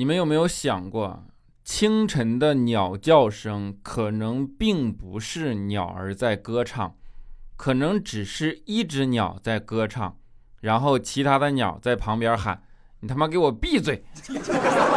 你们有没有想过，清晨的鸟叫声可能并不是鸟儿在歌唱，可能只是一只鸟在歌唱，然后其他的鸟在旁边喊：“你他妈给我闭嘴！”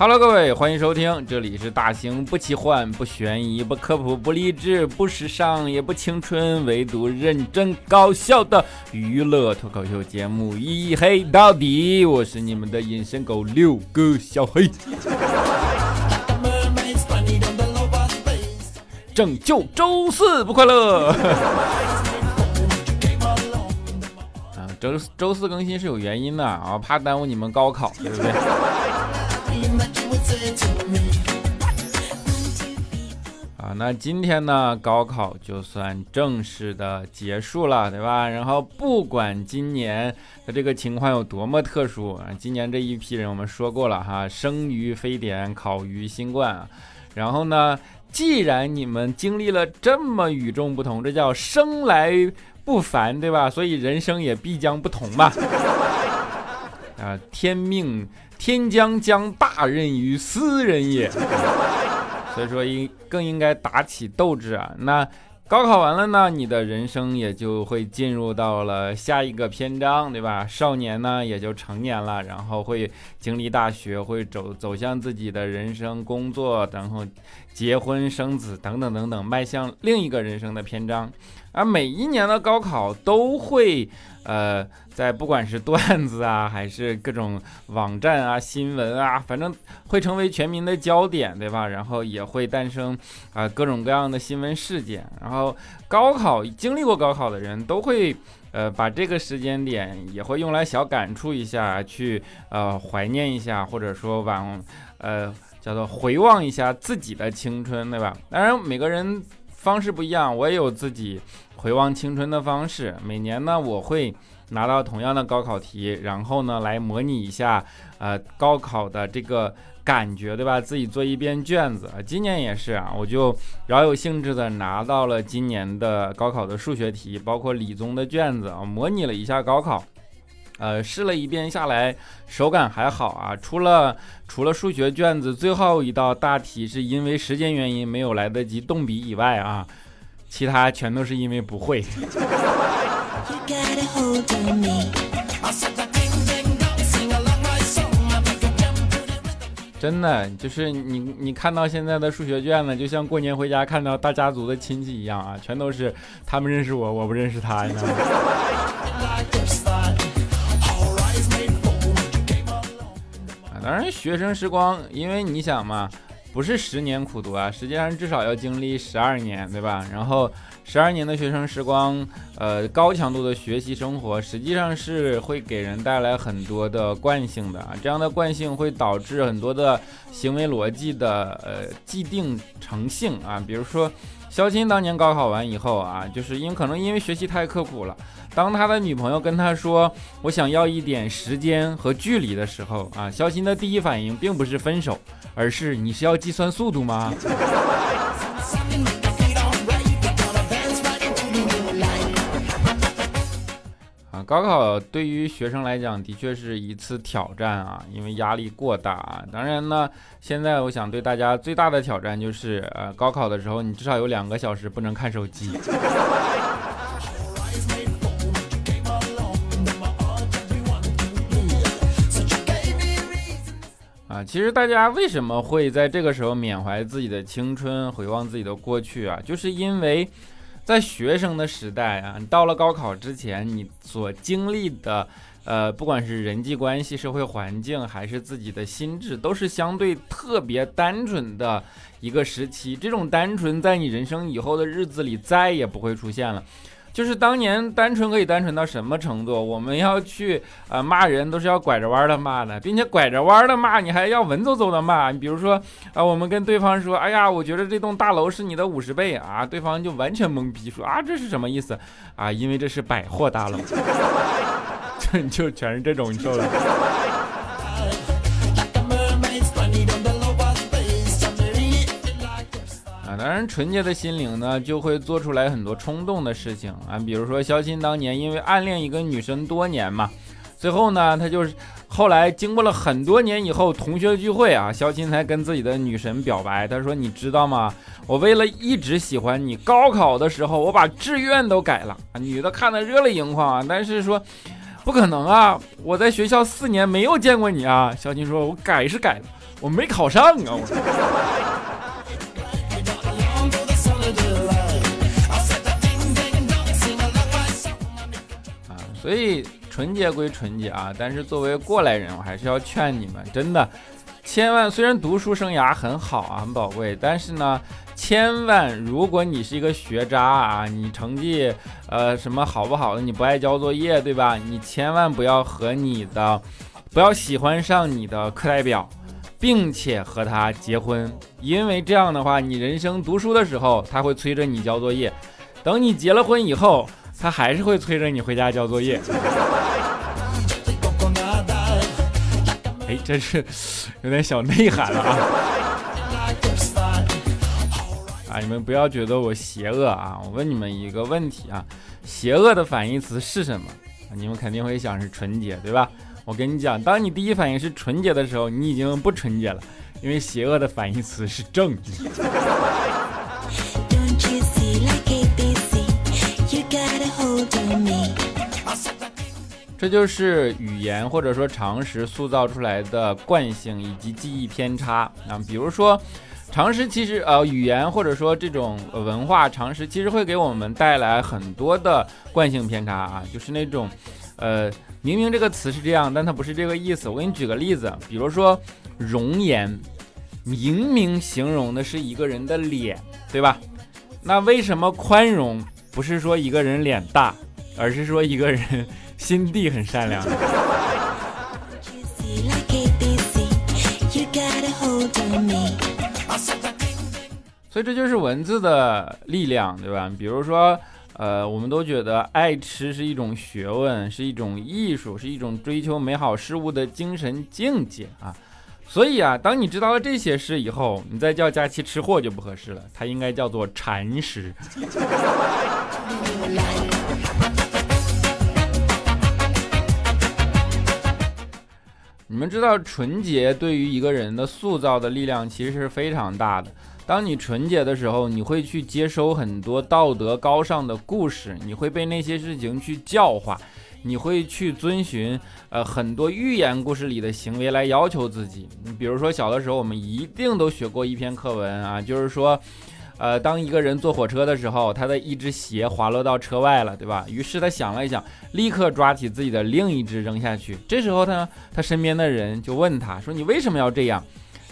Hello，各位，欢迎收听，这里是大型不奇幻、不悬疑、不科普、不励志、不时尚也不青春，唯独认真搞笑的娱乐脱口秀节目《一黑到底》，我是你们的隐身狗六哥小黑，拯救周四不快乐。啊，周周四更新是有原因的啊，怕耽误你们高考，对不对？那今天呢，高考就算正式的结束了，对吧？然后不管今年的这个情况有多么特殊啊，今年这一批人我们说过了哈，生于非典，考于新冠啊。然后呢，既然你们经历了这么与众不同，这叫生来不凡，对吧？所以人生也必将不同嘛。啊，天命。天将将大任于斯人也，所以说应更应该打起斗志啊！那高考完了呢，你的人生也就会进入到了下一个篇章，对吧？少年呢也就成年了，然后会经历大学，会走走向自己的人生、工作，然后结婚、生子等等等等，迈向另一个人生的篇章。而每一年的高考都会，呃，在不管是段子啊，还是各种网站啊、新闻啊，反正会成为全民的焦点，对吧？然后也会诞生啊、各种各样的新闻事件。然后高考经历过高考的人都会，呃，把这个时间点也会用来小感触一下，去呃怀念一下，或者说往呃叫做回望一下自己的青春，对吧？当然每个人。方式不一样，我也有自己回望青春的方式。每年呢，我会拿到同样的高考题，然后呢来模拟一下，呃，高考的这个感觉，对吧？自己做一遍卷子。今年也是啊，我就饶有兴致的拿到了今年的高考的数学题，包括理综的卷子啊，模拟了一下高考。呃，试了一遍下来，手感还好啊。除了除了数学卷子最后一道大题是因为时间原因没有来得及动笔以外啊，其他全都是因为不会。真的就是你，你看到现在的数学卷子，就像过年回家看到大家族的亲戚一样啊，全都是他们认识我，我不认识他，你知道吗？反正，学生时光，因为你想嘛，不是十年苦读啊，实际上至少要经历十二年，对吧？然后十二年的学生时光，呃，高强度的学习生活，实际上是会给人带来很多的惯性的啊。这样的惯性会导致很多的行为逻辑的呃既定成性啊。比如说，肖钦当年高考完以后啊，就是因为可能因为学习太刻苦了。当他的女朋友跟他说“我想要一点时间和距离”的时候啊，肖钦的第一反应并不是分手，而是你是要计算速度吗？高考对于学生来讲的确是一次挑战啊，因为压力过大啊。当然呢，现在我想对大家最大的挑战就是，呃，高考的时候你至少有两个小时不能看手机。啊，其实大家为什么会在这个时候缅怀自己的青春，回望自己的过去啊？就是因为在学生的时代啊，你到了高考之前，你所经历的，呃，不管是人际关系、社会环境，还是自己的心智，都是相对特别单纯的一个时期。这种单纯，在你人生以后的日子里再也不会出现了。就是当年单纯可以单纯到什么程度？我们要去啊骂人都是要拐着弯的骂的，并且拐着弯的骂，你还要文绉绉的骂。你比如说啊，我们跟对方说，哎呀，我觉得这栋大楼是你的五十倍啊，对方就完全懵逼，说啊这是什么意思啊？因为这是百货大楼，就就全是这种，你受了。当然，纯洁的心灵呢，就会做出来很多冲动的事情啊。比如说，肖钦当年因为暗恋一个女生多年嘛，最后呢，他就是后来经过了很多年以后，同学聚会啊，肖钦才跟自己的女神表白。他说：“你知道吗？我为了一直喜欢你，高考的时候我把志愿都改了。”女的看得热泪盈眶啊，但是说不可能啊，我在学校四年没有见过你啊。肖钦说：“我改是改了，我没考上啊。”我说。所以纯洁归纯洁啊，但是作为过来人，我还是要劝你们，真的，千万虽然读书生涯很好啊，很宝贵，但是呢，千万如果你是一个学渣啊，你成绩呃什么好不好的，你不爱交作业，对吧？你千万不要和你的，不要喜欢上你的课代表，并且和他结婚，因为这样的话，你人生读书的时候他会催着你交作业，等你结了婚以后。他还是会催着你回家交作业。哎，这是有点小内涵了啊！啊，你们不要觉得我邪恶啊！我问你们一个问题啊：邪恶的反义词是什么？你们肯定会想是纯洁，对吧？我跟你讲，当你第一反应是纯洁的时候，你已经不纯洁了，因为邪恶的反义词是正义。这就是语言或者说常识塑造出来的惯性以及记忆偏差啊，比如说常识其实呃语言或者说这种文化常识其实会给我们带来很多的惯性偏差啊，就是那种呃明明这个词是这样，但它不是这个意思。我给你举个例子，比如说容颜，明明形容的是一个人的脸，对吧？那为什么宽容不是说一个人脸大，而是说一个人？心地很善良，所以这就是文字的力量，对吧？比如说，呃，我们都觉得爱吃是一种学问，是一种艺术，是一种追求美好事物的精神境界啊。所以啊，当你知道了这些事以后，你再叫佳期吃货就不合适了，它应该叫做禅师。你们知道纯洁对于一个人的塑造的力量其实是非常大的。当你纯洁的时候，你会去接收很多道德高尚的故事，你会被那些事情去教化，你会去遵循呃很多寓言故事里的行为来要求自己。你比如说小的时候，我们一定都学过一篇课文啊，就是说。呃，当一个人坐火车的时候，他的一只鞋滑落到车外了，对吧？于是他想了一想，立刻抓起自己的另一只扔下去。这时候呢，他身边的人就问他说：“你为什么要这样？”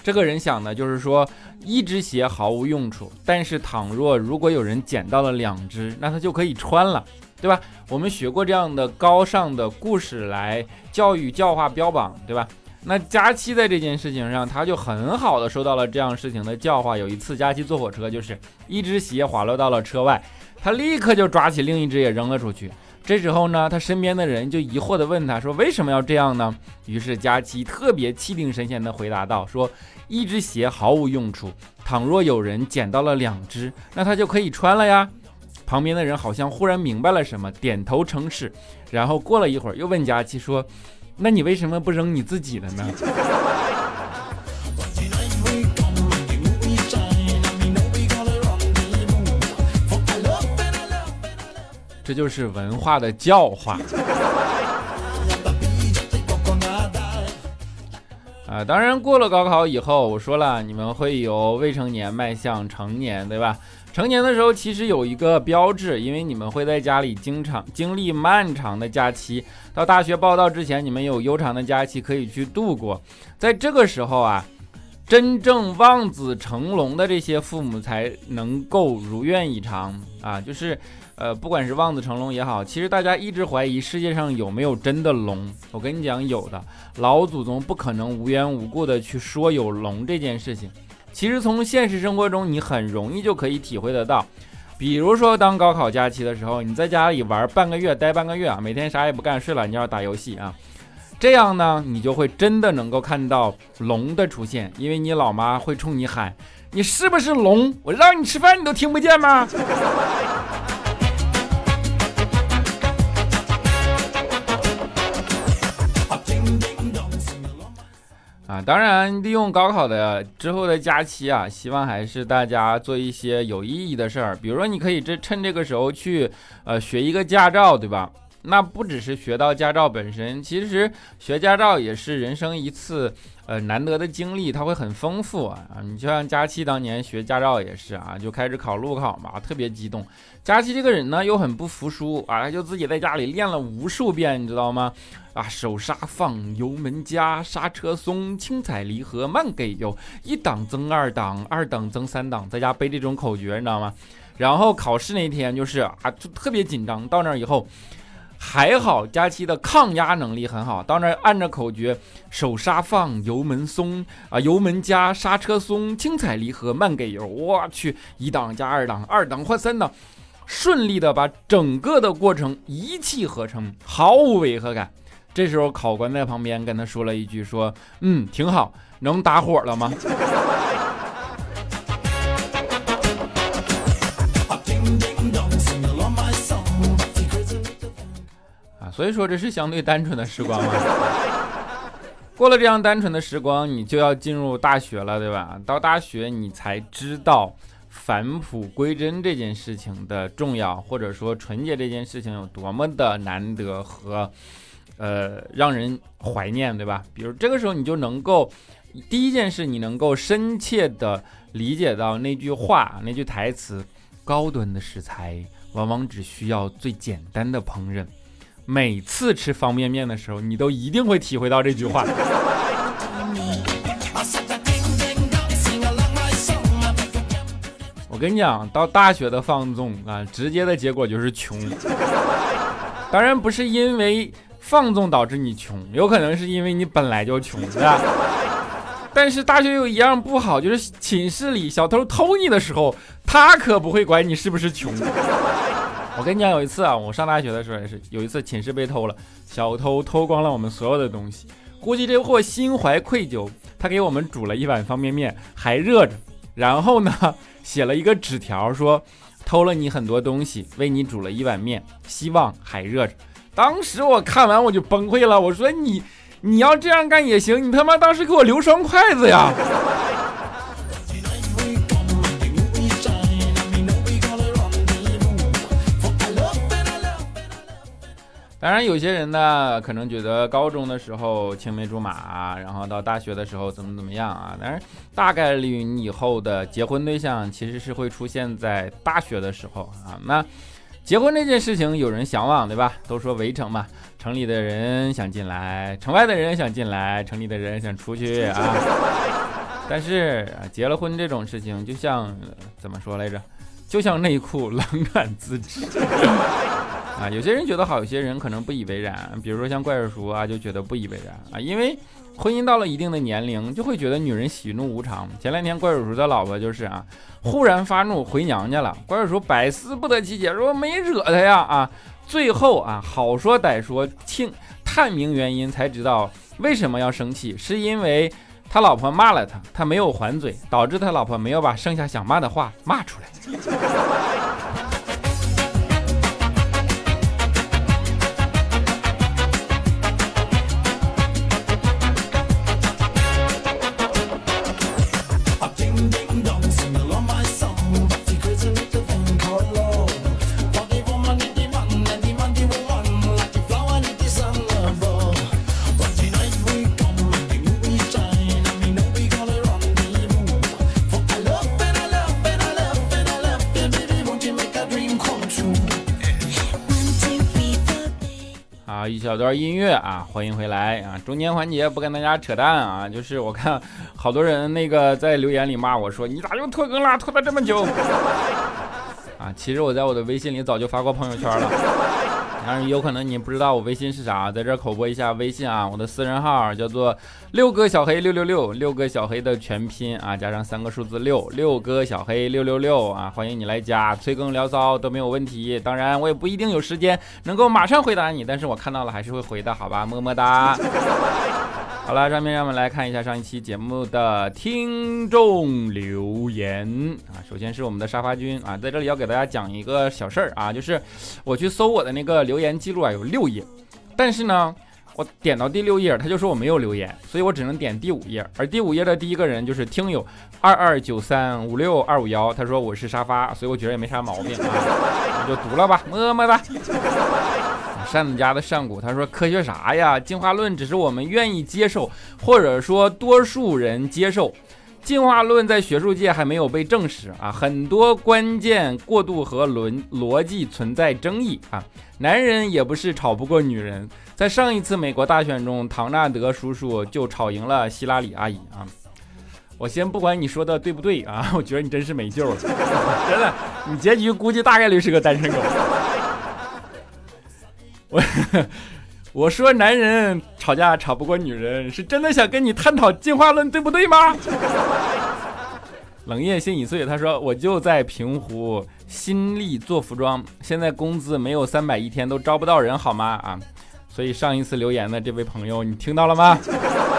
这个人想的就是说，一只鞋毫无用处，但是倘若如果有人捡到了两只，那他就可以穿了，对吧？我们学过这样的高尚的故事来教育、教化、标榜，对吧？那佳期在这件事情上，他就很好的收到了这样事情的教化。有一次，佳期坐火车，就是一只鞋滑落到了车外，他立刻就抓起另一只也扔了出去。这时候呢，他身边的人就疑惑的问他说：“为什么要这样呢？”于是佳期特别气定神闲的回答道：“说一只鞋毫无用处，倘若有人捡到了两只，那他就可以穿了呀。”旁边的人好像忽然明白了什么，点头称是。然后过了一会儿，又问佳期说。那你为什么不扔你自己的呢？这就是文化的教化。啊，当然过了高考以后，我说了，你们会由未成年迈向成年，对吧？成年的时候其实有一个标志，因为你们会在家里经常经历漫长的假期。到大学报到之前，你们有悠长的假期可以去度过。在这个时候啊，真正望子成龙的这些父母才能够如愿以偿啊！就是，呃，不管是望子成龙也好，其实大家一直怀疑世界上有没有真的龙。我跟你讲，有的，老祖宗不可能无缘无故的去说有龙这件事情。其实从现实生活中，你很容易就可以体会得到。比如说，当高考假期的时候，你在家里玩半个月，待半个月啊，每天啥也不干，睡懒觉打游戏啊。这样呢，你就会真的能够看到龙的出现，因为你老妈会冲你喊：“你是不是龙？我让你吃饭你都听不见吗？”啊，当然，利用高考的之后的假期啊，希望还是大家做一些有意义的事儿，比如说你可以这趁这个时候去呃学一个驾照，对吧？那不只是学到驾照本身，其实学驾照也是人生一次呃难得的经历，它会很丰富啊。你就像佳期当年学驾照也是啊，就开始考路考嘛，特别激动。佳期这个人呢又很不服输啊，他就自己在家里练了无数遍，你知道吗？啊，手刹放，油门加，刹车松，轻踩离合慢给油，一档增二档，二档增三档，在家背这种口诀，你知道吗？然后考试那天就是啊，就特别紧张，到那以后。还好，佳期的抗压能力很好。到那按着口诀，手刹放，油门松啊，油门加，刹车松，轻踩离合，慢给油。我去，一档加二档，二档换三档，顺利的把整个的过程一气呵成，毫无违和感。这时候考官在旁边跟他说了一句：“说，嗯，挺好，能打火了吗？”所以说这是相对单纯的时光嘛。过了这样单纯的时光，你就要进入大学了，对吧？到大学你才知道返璞归真这件事情的重要，或者说纯洁这件事情有多么的难得和呃让人怀念，对吧？比如这个时候你就能够第一件事，你能够深切的理解到那句话、那句台词：高端的食材往往只需要最简单的烹饪。每次吃方便面的时候，你都一定会体会到这句话。我跟你讲，到大学的放纵啊，直接的结果就是穷。当然不是因为放纵导致你穷，有可能是因为你本来就穷，是吧？但是大学有一样不好，就是寝室里小偷偷你的时候，他可不会管你是不是穷。我跟你讲，有一次啊，我上大学的时候也是，有一次寝室被偷了，小偷偷光了我们所有的东西，估计这货心怀愧疚，他给我们煮了一碗方便面，还热着，然后呢，写了一个纸条说，偷了你很多东西，为你煮了一碗面，希望还热着。当时我看完我就崩溃了，我说你，你要这样干也行，你他妈当时给我留双筷子呀！当然，有些人呢可能觉得高中的时候青梅竹马，然后到大学的时候怎么怎么样啊？但是大概率你以后的结婚对象其实是会出现在大学的时候啊。那结婚这件事情有人向往，对吧？都说围城嘛，城里的人想进来，城外的人想进来，城里的人想出去啊。但是结了婚这种事情，就像怎么说来着？就像内裤冷暖自知。啊，有些人觉得好，有些人可能不以为然。比如说像怪叔叔啊，就觉得不以为然啊，因为婚姻到了一定的年龄，就会觉得女人喜怒无常。前两天怪叔叔的老婆就是啊，忽然发怒回娘家了。怪叔叔百思不得其解，说没惹他呀啊。最后啊，好说歹说，听探明原因才知道为什么要生气，是因为他老婆骂了他，他没有还嘴，导致他老婆没有把剩下想骂的话骂出来。小段音乐啊，欢迎回来啊！中间环节不跟大家扯淡啊，就是我看好多人那个在留言里骂我说你咋又拖更了，拖了这么久啊！其实我在我的微信里早就发过朋友圈了。但是有可能你不知道我微信是啥，在这口播一下微信啊，我的私人号叫做六哥小黑六六六，六哥小黑的全拼啊，加上三个数字六，六哥小黑六六六啊，欢迎你来加，催更聊骚都没有问题。当然我也不一定有时间能够马上回答你，但是我看到了还是会回的，好吧，么么哒。好了，上面让我们来看一下上一期节目的听众留言啊。首先是我们的沙发君啊，在这里要给大家讲一个小事儿啊，就是我去搜我的那个留言记录啊，有六页，但是呢，我点到第六页，他就说我没有留言，所以我只能点第五页。而第五页的第一个人就是听友二二九三五六二五幺，他说我是沙发，所以我觉得也没啥毛病啊，我就读了吧，么么哒。扇子家的上古，他说科学啥呀？进化论只是我们愿意接受，或者说多数人接受。进化论在学术界还没有被证实啊，很多关键过渡和逻逻辑存在争议啊。男人也不是吵不过女人，在上一次美国大选中，唐纳德叔叔就吵赢了希拉里阿姨啊。我先不管你说的对不对啊，我觉得你真是没救了，真的，你结局估计大概率是个单身狗。我我说男人吵架吵不过女人，是真的想跟你探讨进化论，对不对吗？冷夜心已碎，他说我就在平湖新力做服装，现在工资没有三百一天都招不到人，好吗？啊，所以上一次留言的这位朋友，你听到了吗？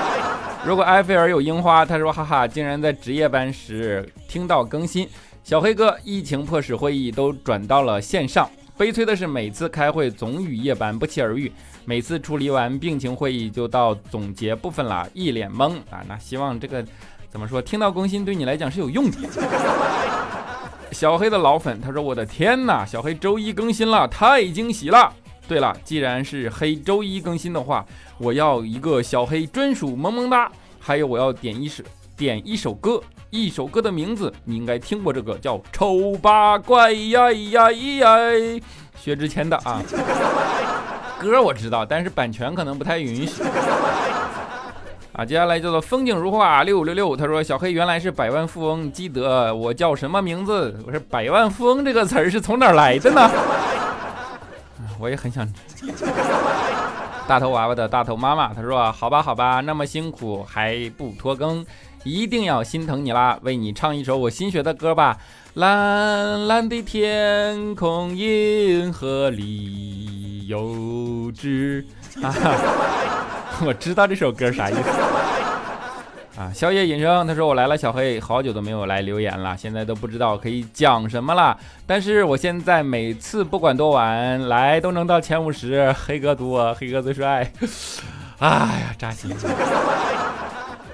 如果埃菲尔有樱花，他说哈哈，竟然在值夜班时听到更新。小黑哥，疫情迫使会议都转到了线上。悲催的是，每次开会总与夜班不期而遇，每次处理完病情会议就到总结部分了，一脸懵啊！那希望这个怎么说？听到更新对你来讲是有用的。小黑的老粉他说：“我的天哪，小黑周一更新了，太惊喜了！对了，既然是黑周一更新的话，我要一个小黑专属萌萌哒，还有我要点一首点一首歌。”一首歌的名字，你应该听过这个叫《丑八怪呀呀呀》，薛之谦的啊。歌我知道，但是版权可能不太允许。啊，接下来叫做风景如画六五六六，他说小黑原来是百万富翁，记得我叫什么名字？我说百万富翁这个词儿是从哪儿来的呢？我也很想。大头娃娃的大头妈妈，他说好吧好吧，那么辛苦还不拖更。一定要心疼你啦！为你唱一首我新学的歌吧，《蓝蓝的天空，银河里有只》啊，我知道这首歌啥意思啊。宵夜隐生，他说我来了，小黑好久都没有来留言了，现在都不知道可以讲什么了。但是我现在每次不管多晚来都能到前五十，黑哥多，黑哥最帅。哎呀，扎心。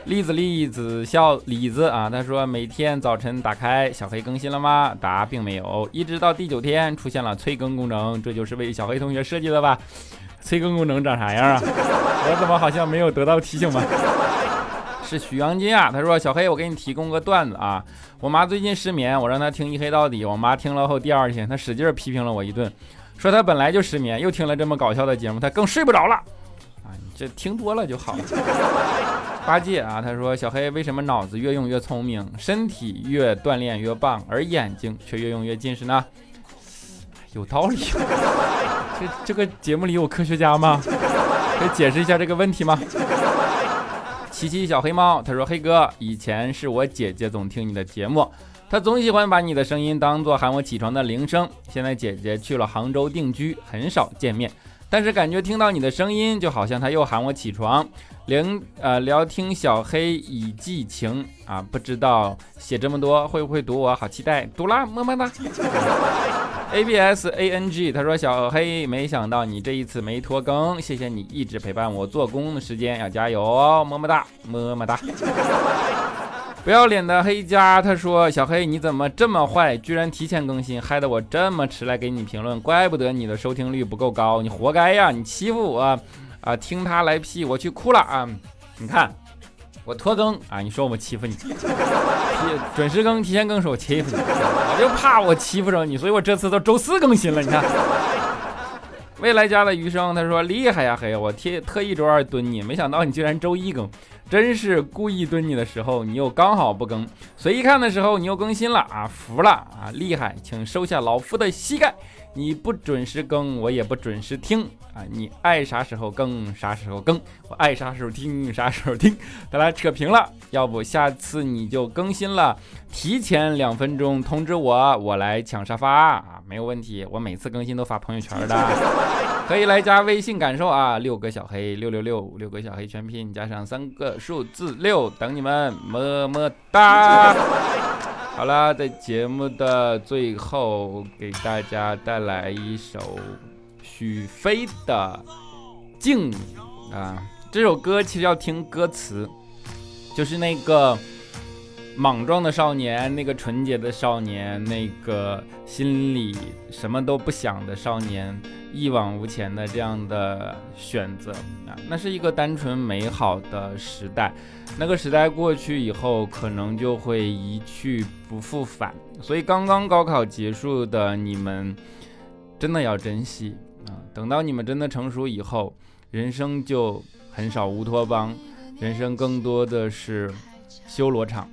栗子栗子笑李子啊，他说每天早晨打开小黑更新了吗？答并没有，一直到第九天出现了催更功能，这就是为小黑同学设计的吧？催更功能长啥样啊？我怎么好像没有得到提醒吗？是许阳金啊，他说小黑，我给你提供个段子啊，我妈最近失眠，我让她听一黑到底，我妈听了后第二天她使劲批评了我一顿，说她本来就失眠，又听了这么搞笑的节目，她更睡不着了。啊，这听多了就好了。八戒啊，他说小黑为什么脑子越用越聪明，身体越锻炼越棒，而眼睛却越用越近视呢？有道理。这这个节目里有科学家吗？可以解释一下这个问题吗？七七小黑猫，他说黑哥，以前是我姐姐总听你的节目，她总喜欢把你的声音当做喊我起床的铃声。现在姐姐去了杭州定居，很少见面，但是感觉听到你的声音，就好像她又喊我起床。聊呃聊听小黑以寄情啊，不知道写这么多会不会读我？好期待，读啦，么么哒。A B S A N G，他说小黑，没想到你这一次没拖更，谢谢你一直陪伴我做工的时间，要加油哦，么么哒，么么哒。不要脸的黑家，他说小黑你怎么这么坏，居然提前更新，害得我这么迟来给你评论，怪不得你的收听率不够高，你活该呀，你欺负我。啊，听他来批，我去哭了啊！你看，我拖更啊，你说我欺负你，提准时更、提前更是我欺负你，我就怕我欺负着你，所以我这次都周四更新了。你看，未来家的余生，他说厉害呀嘿，我特特意周二蹲你，没想到你居然周一更，真是故意蹲你的时候，你又刚好不更，随意看的时候你又更新了啊，服了啊，厉害，请收下老夫的膝盖。你不准时更，我也不准时听啊！你爱啥时候更啥时候更，我爱啥时候听啥时候听。咱俩扯平了，要不下次你就更新了，提前两分钟通知我，我来抢沙发啊！没有问题，我每次更新都发朋友圈的，可以来加微信感受啊！六个小黑六六六，六个小黑全拼加上三个数字六，等你们，么么哒。好了，在节目的最后，给大家带来一首许飞的《静》啊。这首歌其实要听歌词，就是那个莽撞的少年，那个纯洁的少年，那个心里什么都不想的少年，一往无前的这样的选择啊，那是一个单纯美好的时代。那个时代过去以后，可能就会一去不复返。所以，刚刚高考结束的你们，真的要珍惜啊！等到你们真的成熟以后，人生就很少乌托邦，人生更多的是修罗场。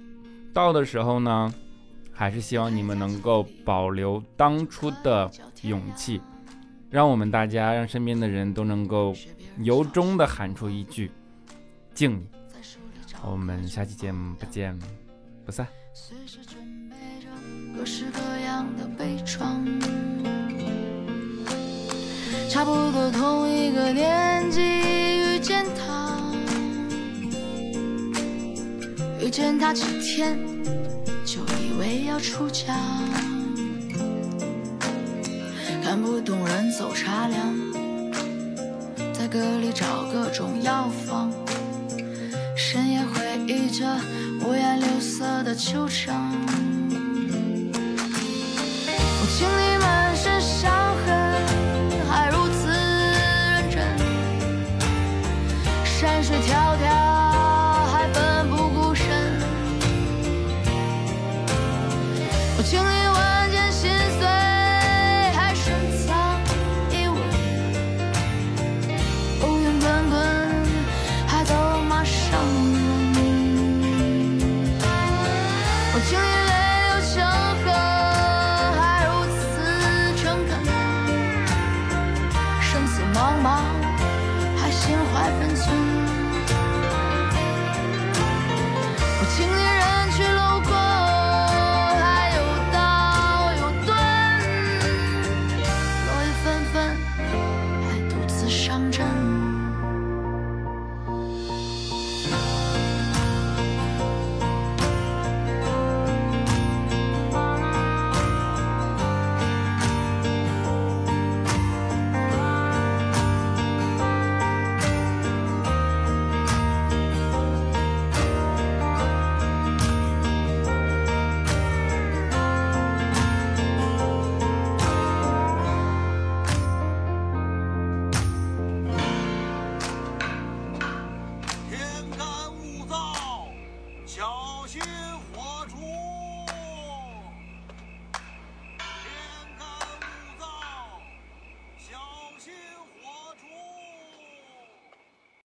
到的时候呢，还是希望你们能够保留当初的勇气，让我们大家，让身边的人都能够由衷的喊出一句：敬你。我们下期节目不见不散。随时准备着各式各样的悲怆，差不多同一个年纪遇见他，遇见他几天就以为要出家，不懂人走茶凉，在歌里找各种药方。深夜回忆着五颜六色的秋场，我经历